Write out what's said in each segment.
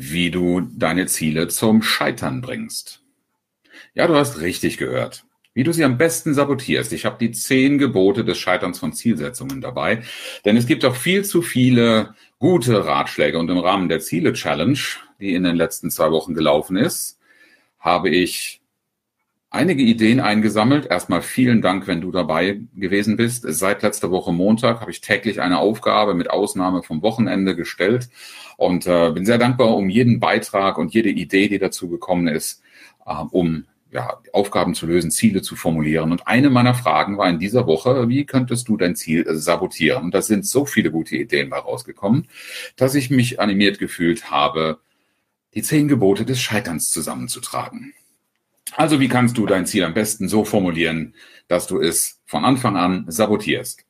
wie du deine Ziele zum Scheitern bringst. Ja, du hast richtig gehört. Wie du sie am besten sabotierst. Ich habe die zehn Gebote des Scheiterns von Zielsetzungen dabei, denn es gibt auch viel zu viele gute Ratschläge und im Rahmen der Ziele Challenge, die in den letzten zwei Wochen gelaufen ist, habe ich einige Ideen eingesammelt. Erstmal vielen Dank, wenn du dabei gewesen bist. Seit letzter Woche Montag habe ich täglich eine Aufgabe mit Ausnahme vom Wochenende gestellt und äh, bin sehr dankbar um jeden Beitrag und jede Idee, die dazu gekommen ist, äh, um ja, Aufgaben zu lösen, Ziele zu formulieren. Und eine meiner Fragen war in dieser Woche, wie könntest du dein Ziel sabotieren? Und da sind so viele gute Ideen bei rausgekommen, dass ich mich animiert gefühlt habe, die zehn Gebote des Scheiterns zusammenzutragen. Also wie kannst du dein Ziel am besten so formulieren, dass du es von Anfang an sabotierst?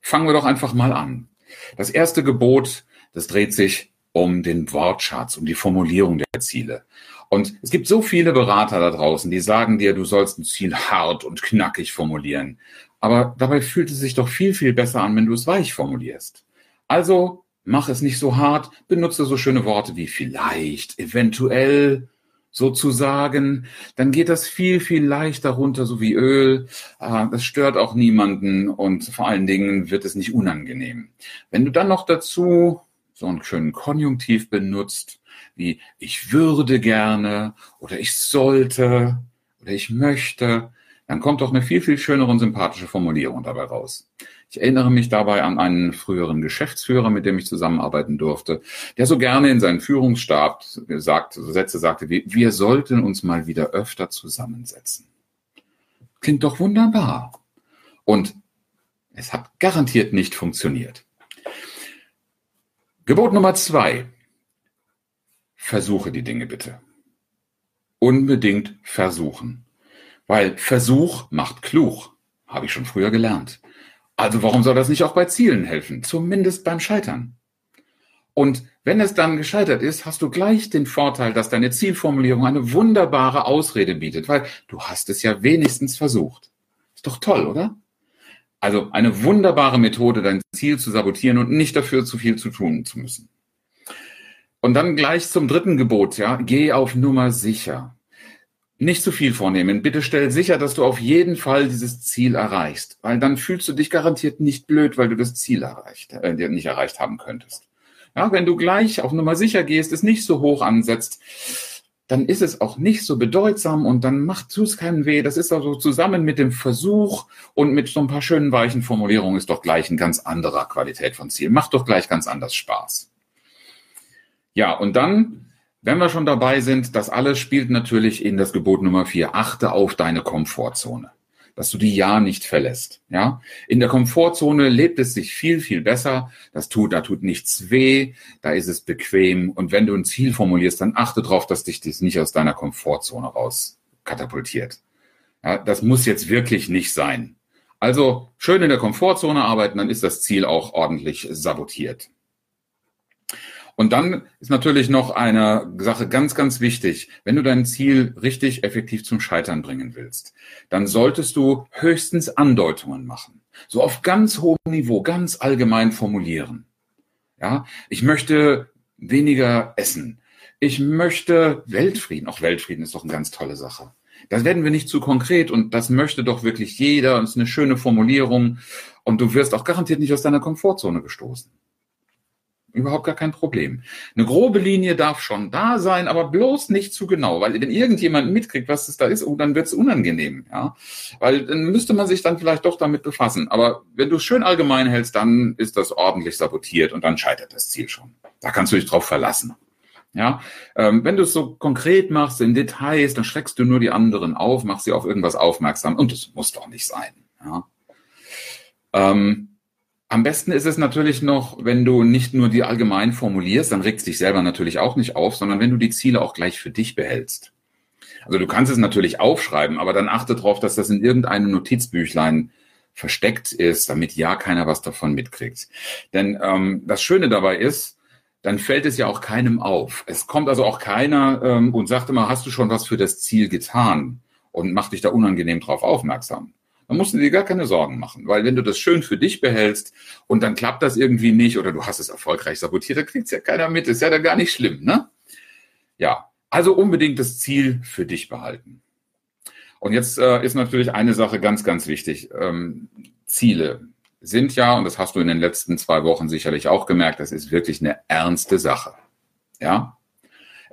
Fangen wir doch einfach mal an. Das erste Gebot, das dreht sich um den Wortschatz, um die Formulierung der Ziele. Und es gibt so viele Berater da draußen, die sagen dir, du sollst ein Ziel hart und knackig formulieren. Aber dabei fühlt es sich doch viel, viel besser an, wenn du es weich formulierst. Also mach es nicht so hart, benutze so schöne Worte wie vielleicht, eventuell, sozusagen, dann geht das viel, viel leichter runter, so wie Öl. Ah, das stört auch niemanden und vor allen Dingen wird es nicht unangenehm. Wenn du dann noch dazu so einen schönen Konjunktiv benutzt, wie ich würde gerne oder ich sollte oder ich möchte, dann kommt doch eine viel, viel schönere und sympathische Formulierung dabei raus. Ich erinnere mich dabei an einen früheren Geschäftsführer, mit dem ich zusammenarbeiten durfte, der so gerne in seinen Führungsstab sagt, Sätze sagte wie, wir sollten uns mal wieder öfter zusammensetzen. Klingt doch wunderbar. Und es hat garantiert nicht funktioniert. Gebot Nummer zwei. Versuche die Dinge bitte. Unbedingt versuchen. Weil Versuch macht klug. Habe ich schon früher gelernt. Also warum soll das nicht auch bei Zielen helfen? Zumindest beim Scheitern. Und wenn es dann gescheitert ist, hast du gleich den Vorteil, dass deine Zielformulierung eine wunderbare Ausrede bietet, weil du hast es ja wenigstens versucht. Ist doch toll, oder? Also eine wunderbare Methode, dein Ziel zu sabotieren und nicht dafür zu viel zu tun zu müssen. Und dann gleich zum dritten Gebot, ja, geh auf Nummer sicher. Nicht zu viel vornehmen. Bitte stell sicher, dass du auf jeden Fall dieses Ziel erreichst, weil dann fühlst du dich garantiert nicht blöd, weil du das Ziel erreicht, äh, nicht erreicht haben könntest. Ja, wenn du gleich auf Nummer sicher gehst, es nicht so hoch ansetzt, dann ist es auch nicht so bedeutsam und dann macht es keinen weh. Das ist also zusammen mit dem Versuch und mit so ein paar schönen weichen Formulierungen ist doch gleich ein ganz anderer Qualität von Ziel. Macht doch gleich ganz anders Spaß. Ja, und dann wenn wir schon dabei sind, das alles spielt natürlich in das Gebot Nummer vier. Achte auf deine Komfortzone, dass du die ja nicht verlässt. Ja, in der Komfortzone lebt es sich viel, viel besser. Das tut, da tut nichts weh, da ist es bequem. Und wenn du ein Ziel formulierst, dann achte darauf, dass dich das nicht aus deiner Komfortzone raus katapultiert. Ja, das muss jetzt wirklich nicht sein. Also schön in der Komfortzone arbeiten, dann ist das Ziel auch ordentlich sabotiert. Und dann ist natürlich noch eine Sache ganz, ganz wichtig. Wenn du dein Ziel richtig effektiv zum Scheitern bringen willst, dann solltest du höchstens Andeutungen machen. So auf ganz hohem Niveau, ganz allgemein formulieren. Ja, ich möchte weniger essen. Ich möchte Weltfrieden. Auch Weltfrieden ist doch eine ganz tolle Sache. Das werden wir nicht zu konkret und das möchte doch wirklich jeder und ist eine schöne Formulierung und du wirst auch garantiert nicht aus deiner Komfortzone gestoßen. Überhaupt gar kein Problem. Eine grobe Linie darf schon da sein, aber bloß nicht zu genau, weil wenn irgendjemand mitkriegt, was es da ist, oh, dann wird es unangenehm, ja. Weil dann müsste man sich dann vielleicht doch damit befassen. Aber wenn du es schön allgemein hältst, dann ist das ordentlich sabotiert und dann scheitert das Ziel schon. Da kannst du dich drauf verlassen. Ja, ähm, wenn du es so konkret machst, in Details, dann schreckst du nur die anderen auf, machst sie auf irgendwas aufmerksam und das muss doch nicht sein. Ja. Ähm, am besten ist es natürlich noch, wenn du nicht nur die allgemein formulierst, dann regst dich selber natürlich auch nicht auf, sondern wenn du die Ziele auch gleich für dich behältst. Also du kannst es natürlich aufschreiben, aber dann achte darauf, dass das in irgendeinem Notizbüchlein versteckt ist, damit ja keiner was davon mitkriegt. Denn ähm, das Schöne dabei ist, dann fällt es ja auch keinem auf. Es kommt also auch keiner ähm, und sagt immer, hast du schon was für das Ziel getan und macht dich da unangenehm drauf aufmerksam. Dann musst du dir gar keine Sorgen machen, weil wenn du das schön für dich behältst und dann klappt das irgendwie nicht oder du hast es erfolgreich sabotiert, dann kriegt's ja keiner mit. Ist ja dann gar nicht schlimm, ne? Ja, also unbedingt das Ziel für dich behalten. Und jetzt äh, ist natürlich eine Sache ganz, ganz wichtig. Ähm, Ziele sind ja, und das hast du in den letzten zwei Wochen sicherlich auch gemerkt, das ist wirklich eine ernste Sache. Ja?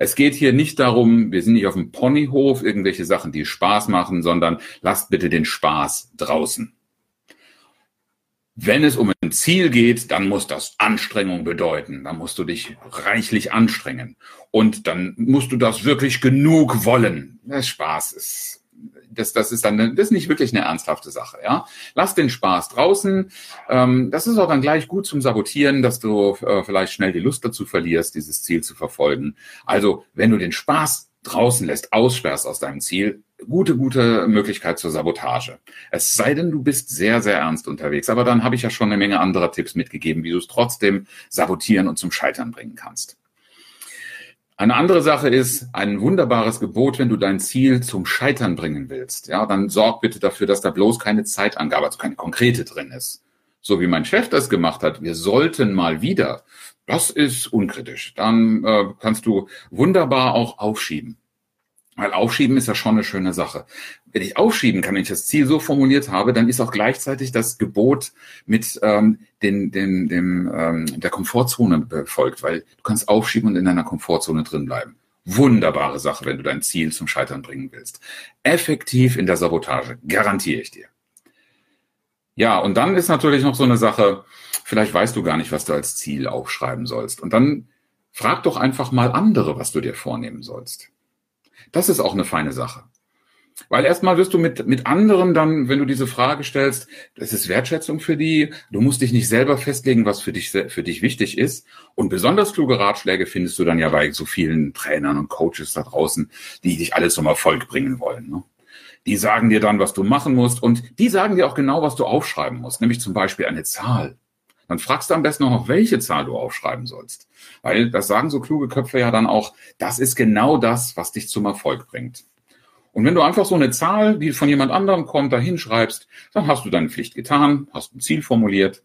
Es geht hier nicht darum, wir sind nicht auf dem Ponyhof, irgendwelche Sachen, die Spaß machen, sondern lasst bitte den Spaß draußen. Wenn es um ein Ziel geht, dann muss das Anstrengung bedeuten. Dann musst du dich reichlich anstrengen. Und dann musst du das wirklich genug wollen. Der Spaß ist das, das ist dann das ist nicht wirklich eine ernsthafte Sache. Ja, lass den Spaß draußen. Ähm, das ist auch dann gleich gut zum Sabotieren, dass du äh, vielleicht schnell die Lust dazu verlierst, dieses Ziel zu verfolgen. Also wenn du den Spaß draußen lässt, aussperrst aus deinem Ziel, gute, gute Möglichkeit zur Sabotage. Es sei denn, du bist sehr, sehr ernst unterwegs. Aber dann habe ich ja schon eine Menge anderer Tipps mitgegeben, wie du es trotzdem sabotieren und zum Scheitern bringen kannst. Eine andere Sache ist ein wunderbares Gebot, wenn du dein Ziel zum Scheitern bringen willst. Ja, dann sorg bitte dafür, dass da bloß keine Zeitangabe, also keine konkrete drin ist. So wie mein Chef das gemacht hat. Wir sollten mal wieder. Das ist unkritisch. Dann äh, kannst du wunderbar auch aufschieben. Weil aufschieben ist ja schon eine schöne Sache. Wenn ich aufschieben kann, wenn ich das Ziel so formuliert habe, dann ist auch gleichzeitig das Gebot mit ähm, den, den, dem, ähm, der Komfortzone befolgt, weil du kannst aufschieben und in deiner Komfortzone drin bleiben. Wunderbare Sache, wenn du dein Ziel zum Scheitern bringen willst. Effektiv in der Sabotage, garantiere ich dir. Ja, und dann ist natürlich noch so eine Sache, vielleicht weißt du gar nicht, was du als Ziel aufschreiben sollst. Und dann frag doch einfach mal andere, was du dir vornehmen sollst. Das ist auch eine feine Sache. Weil erstmal wirst du mit, mit anderen dann, wenn du diese Frage stellst, das ist Wertschätzung für die. Du musst dich nicht selber festlegen, was für dich, für dich wichtig ist. Und besonders kluge Ratschläge findest du dann ja bei so vielen Trainern und Coaches da draußen, die dich alles zum Erfolg bringen wollen. Ne? Die sagen dir dann, was du machen musst. Und die sagen dir auch genau, was du aufschreiben musst. Nämlich zum Beispiel eine Zahl dann fragst du am besten auch noch, welche Zahl du aufschreiben sollst. Weil das sagen so kluge Köpfe ja dann auch, das ist genau das, was dich zum Erfolg bringt. Und wenn du einfach so eine Zahl, die von jemand anderem kommt, da hinschreibst, dann hast du deine Pflicht getan, hast ein Ziel formuliert.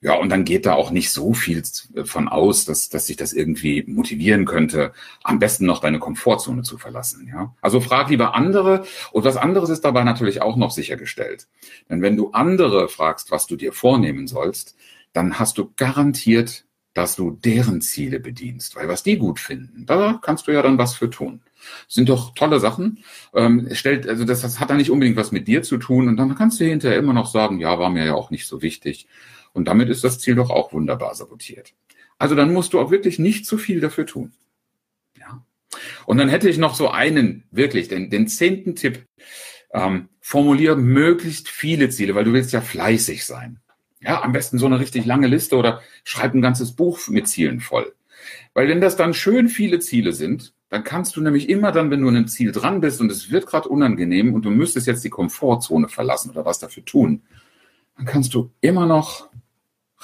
Ja, und dann geht da auch nicht so viel von aus, dass, dass sich das irgendwie motivieren könnte, am besten noch deine Komfortzone zu verlassen. Ja? Also frag lieber andere. Und was anderes ist dabei natürlich auch noch sichergestellt. Denn wenn du andere fragst, was du dir vornehmen sollst, dann hast du garantiert, dass du deren Ziele bedienst. Weil was die gut finden, da kannst du ja dann was für tun. sind doch tolle Sachen. Ähm, stellt, also das, das hat da nicht unbedingt was mit dir zu tun. Und dann kannst du hinterher immer noch sagen, ja, war mir ja auch nicht so wichtig. Und damit ist das Ziel doch auch wunderbar sabotiert. Also dann musst du auch wirklich nicht zu viel dafür tun. Ja. Und dann hätte ich noch so einen, wirklich, den, den zehnten Tipp. Ähm, formuliere möglichst viele Ziele, weil du willst ja fleißig sein. Ja, am besten so eine richtig lange Liste oder schreib ein ganzes Buch mit Zielen voll. Weil wenn das dann schön viele Ziele sind, dann kannst du nämlich immer dann, wenn du an einem Ziel dran bist und es wird gerade unangenehm und du müsstest jetzt die Komfortzone verlassen oder was dafür tun, dann kannst du immer noch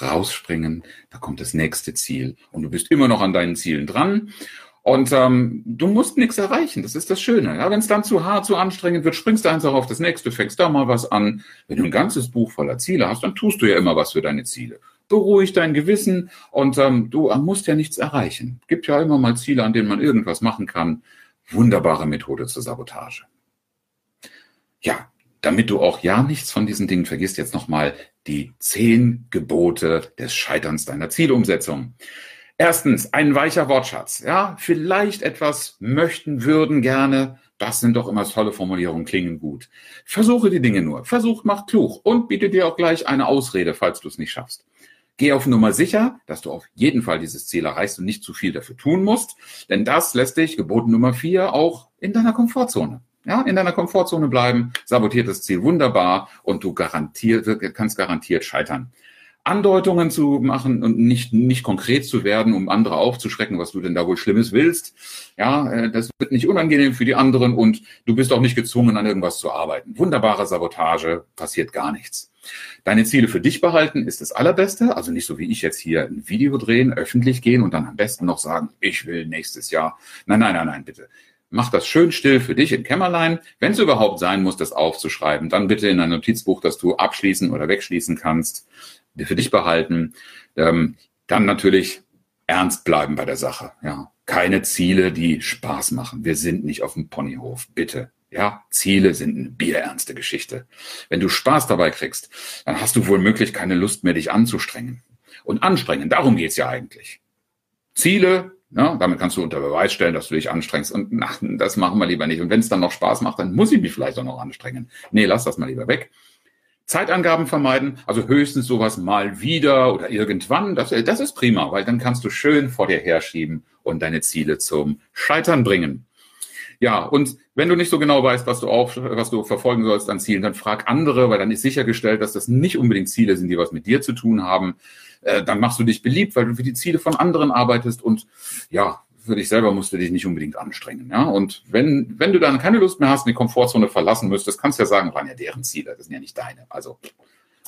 rausspringen, da kommt das nächste Ziel und du bist immer noch an deinen Zielen dran und ähm, du musst nichts erreichen, das ist das Schöne. Ja, Wenn es dann zu hart, zu anstrengend wird, springst du einfach auf das nächste, fängst da mal was an. Wenn du ein ganzes Buch voller Ziele hast, dann tust du ja immer was für deine Ziele. Beruhig dein Gewissen und ähm, du musst ja nichts erreichen. Gibt ja immer mal Ziele, an denen man irgendwas machen kann. Wunderbare Methode zur Sabotage. Ja, damit du auch ja nichts von diesen Dingen vergisst, jetzt nochmal die zehn Gebote des Scheiterns deiner Zielumsetzung. Erstens, ein weicher Wortschatz. Ja, vielleicht etwas möchten, würden gerne. Das sind doch immer tolle Formulierungen, klingen gut. Versuche die Dinge nur. Versuch macht klug und biete dir auch gleich eine Ausrede, falls du es nicht schaffst. Geh auf Nummer sicher, dass du auf jeden Fall dieses Ziel erreichst und nicht zu viel dafür tun musst, denn das lässt dich, geboten Nummer vier, auch in deiner Komfortzone. Ja, in deiner Komfortzone bleiben, sabotiert das Ziel wunderbar und du garantiert, kannst garantiert scheitern. Andeutungen zu machen und nicht, nicht konkret zu werden, um andere aufzuschrecken, was du denn da wohl Schlimmes willst. Ja, äh, das wird nicht unangenehm für die anderen und du bist auch nicht gezwungen, an irgendwas zu arbeiten. Wunderbare Sabotage, passiert gar nichts. Deine Ziele für dich behalten ist das Allerbeste. Also nicht so wie ich jetzt hier ein Video drehen, öffentlich gehen und dann am besten noch sagen, ich will nächstes Jahr. Nein, nein, nein, nein, bitte. Mach das schön still für dich im Kämmerlein. Wenn es überhaupt sein muss, das aufzuschreiben, dann bitte in ein Notizbuch, das du abschließen oder wegschließen kannst für dich behalten. Ähm, dann natürlich ernst bleiben bei der Sache. Ja, keine Ziele, die Spaß machen. Wir sind nicht auf dem Ponyhof. Bitte. Ja, Ziele sind eine bierernste Geschichte. Wenn du Spaß dabei kriegst, dann hast du wohl möglich keine Lust mehr, dich anzustrengen. Und anstrengen, darum geht's ja eigentlich. Ziele, ja, damit kannst du unter Beweis stellen, dass du dich anstrengst. Und ach, das machen wir lieber nicht. Und wenn es dann noch Spaß macht, dann muss ich mich vielleicht auch noch anstrengen. Nee, lass das mal lieber weg. Zeitangaben vermeiden, also höchstens sowas mal wieder oder irgendwann, das, das ist prima, weil dann kannst du schön vor dir herschieben und deine Ziele zum Scheitern bringen. Ja, und wenn du nicht so genau weißt, was du auf, was du verfolgen sollst an Zielen, dann frag andere, weil dann ist sichergestellt, dass das nicht unbedingt Ziele sind, die was mit dir zu tun haben. Äh, dann machst du dich beliebt, weil du für die Ziele von anderen arbeitest und ja, für dich selber musst du dich nicht unbedingt anstrengen. Ja? Und wenn, wenn du dann keine Lust mehr hast und die Komfortzone verlassen müsstest, kannst du ja sagen, waren ja deren Ziele, das sind ja nicht deine. Also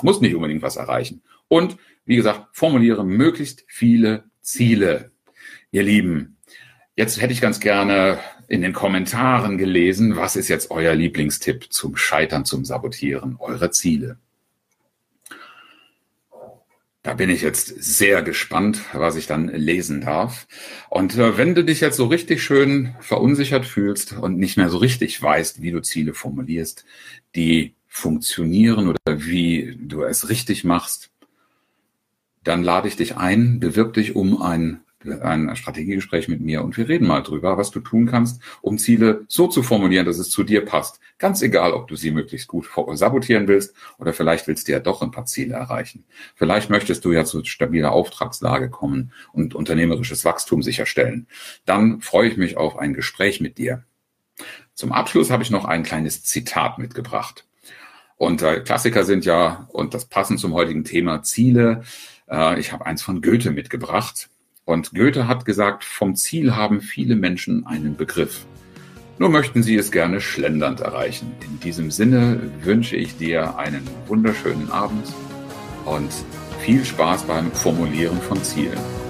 musst nicht unbedingt was erreichen. Und wie gesagt, formuliere möglichst viele Ziele. Ihr Lieben, jetzt hätte ich ganz gerne in den Kommentaren gelesen, was ist jetzt euer Lieblingstipp zum Scheitern, zum Sabotieren eurer Ziele? Da bin ich jetzt sehr gespannt, was ich dann lesen darf. Und äh, wenn du dich jetzt so richtig schön verunsichert fühlst und nicht mehr so richtig weißt, wie du Ziele formulierst, die funktionieren oder wie du es richtig machst, dann lade ich dich ein, bewirb dich um ein ein Strategiegespräch mit mir und wir reden mal drüber, was du tun kannst, um Ziele so zu formulieren, dass es zu dir passt. Ganz egal, ob du sie möglichst gut sabotieren willst oder vielleicht willst du ja doch ein paar Ziele erreichen. Vielleicht möchtest du ja zu stabiler Auftragslage kommen und unternehmerisches Wachstum sicherstellen. Dann freue ich mich auf ein Gespräch mit dir. Zum Abschluss habe ich noch ein kleines Zitat mitgebracht. Und äh, Klassiker sind ja, und das passend zum heutigen Thema, Ziele. Äh, ich habe eins von Goethe mitgebracht. Und Goethe hat gesagt, vom Ziel haben viele Menschen einen Begriff. Nur möchten sie es gerne schlendernd erreichen. In diesem Sinne wünsche ich dir einen wunderschönen Abend und viel Spaß beim Formulieren von Zielen.